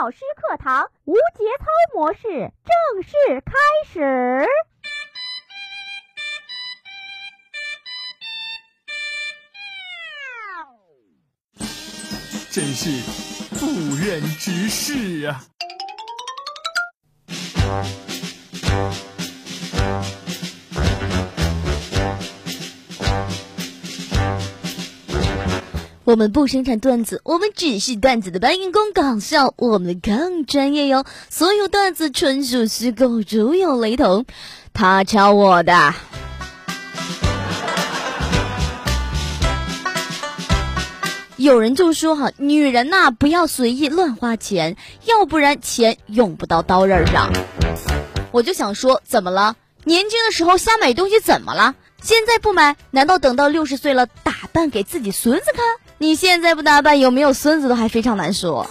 老师课堂无节操模式正式开始。真是不忍直视啊！我们不生产段子，我们只是段子的搬运工，搞笑我们更专业哟。所有段子纯属虚构，如有雷同，他抄我的。有人就说哈，女人呐不要随意乱花钱，要不然钱用不到刀刃上。我就想说，怎么了？年轻的时候瞎买东西怎么了？现在不买，难道等到六十岁了打扮给自己孙子看？你现在不打扮，有没有孙子都还非常难说。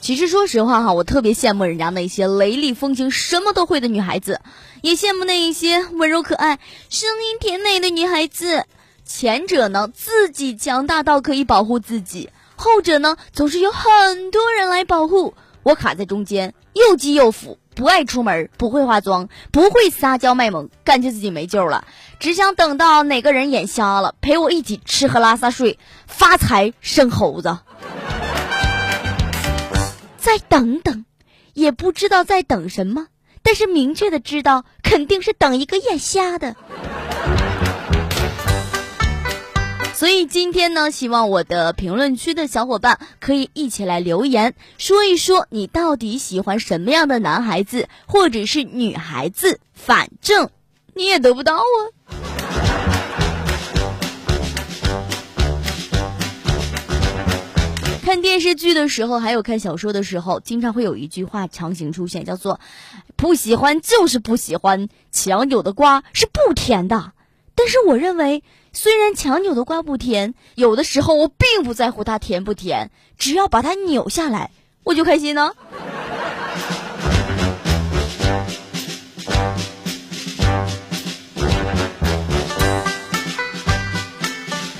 其实说实话哈，我特别羡慕人家那些雷厉风行、什么都会的女孩子，也羡慕那一些温柔可爱、声音甜美的女孩子。前者呢，自己强大到可以保护自己；后者呢，总是有很多人来保护。我卡在中间，又饥又腐。不爱出门，不会化妆，不会撒娇卖萌，感觉自己没救了，只想等到哪个人眼瞎了，陪我一起吃喝拉撒睡，发财生猴子。再等等，也不知道在等什么，但是明确的知道，肯定是等一个眼瞎的。所以今天呢，希望我的评论区的小伙伴可以一起来留言，说一说你到底喜欢什么样的男孩子或者是女孩子，反正你也得不到啊。看电视剧的时候，还有看小说的时候，经常会有一句话强行出现，叫做“不喜欢就是不喜欢，强扭的瓜是不甜的”。但是我认为。虽然强扭的瓜不甜，有的时候我并不在乎它甜不甜，只要把它扭下来，我就开心呢。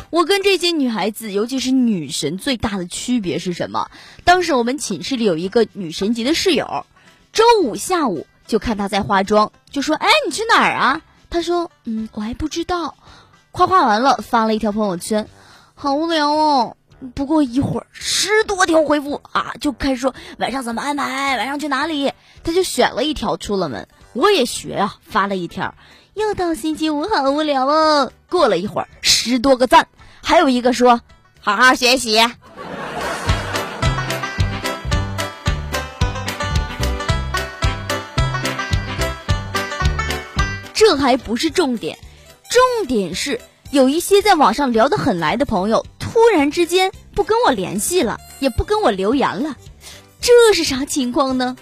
我跟这些女孩子，尤其是女神最大的区别是什么？当时我们寝室里有一个女神级的室友，周五下午就看她在化妆，就说：“哎，你去哪儿啊？”他说：“嗯，我还不知道。”夸夸完了，发了一条朋友圈，好无聊哦。不过一会儿，十多条回复啊，就开始说晚上怎么安排，晚上去哪里。他就选了一条出了门，我也学啊，发了一条。又到星期五，好无聊哦。过了一会儿，十多个赞，还有一个说好好学习。这还不是重点。重点是，有一些在网上聊得很来的朋友，突然之间不跟我联系了，也不跟我留言了，这是啥情况呢？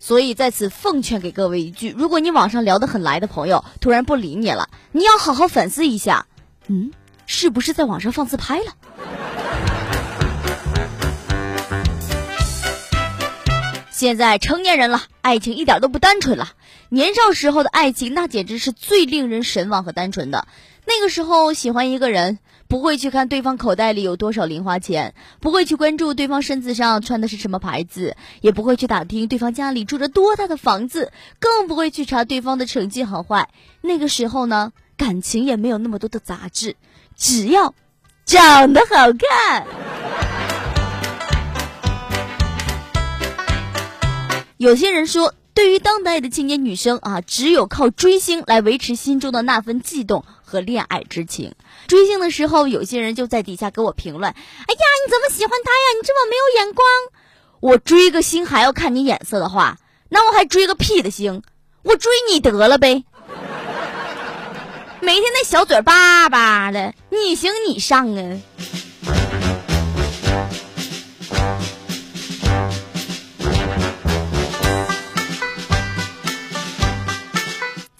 所以在此奉劝给各位一句：如果你网上聊得很来的朋友突然不理你了，你要好好反思一下，嗯，是不是在网上放自拍了？现在成年人了，爱情一点都不单纯了。年少时候的爱情，那简直是最令人神往和单纯的。那个时候喜欢一个人，不会去看对方口袋里有多少零花钱，不会去关注对方身子上穿的是什么牌子，也不会去打听对方家里住着多大的房子，更不会去查对方的成绩好坏。那个时候呢，感情也没有那么多的杂质，只要长得好看。有些人说，对于当代的青年女生啊，只有靠追星来维持心中的那份悸动和恋爱之情。追星的时候，有些人就在底下给我评论：“哎呀，你怎么喜欢他呀？你这么没有眼光！我追个星还要看你眼色的话，那我还追个屁的星？我追你得了呗！每天那小嘴巴巴的，你行你上啊！”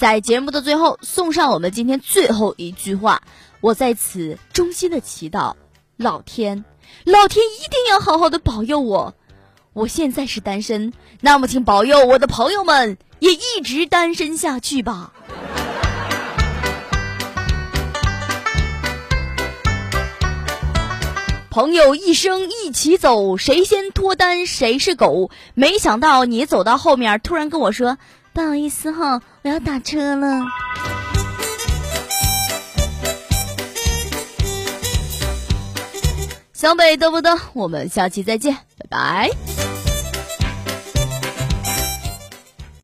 在节目的最后，送上我们今天最后一句话。我在此衷心的祈祷，老天，老天一定要好好的保佑我。我现在是单身，那么请保佑我的朋友们也一直单身下去吧。朋友一生一起走，谁先脱单谁是狗。没想到你走到后面，突然跟我说：“不好意思哈，我要打车了。”小北嘚不嘚？我们下期再见，拜拜。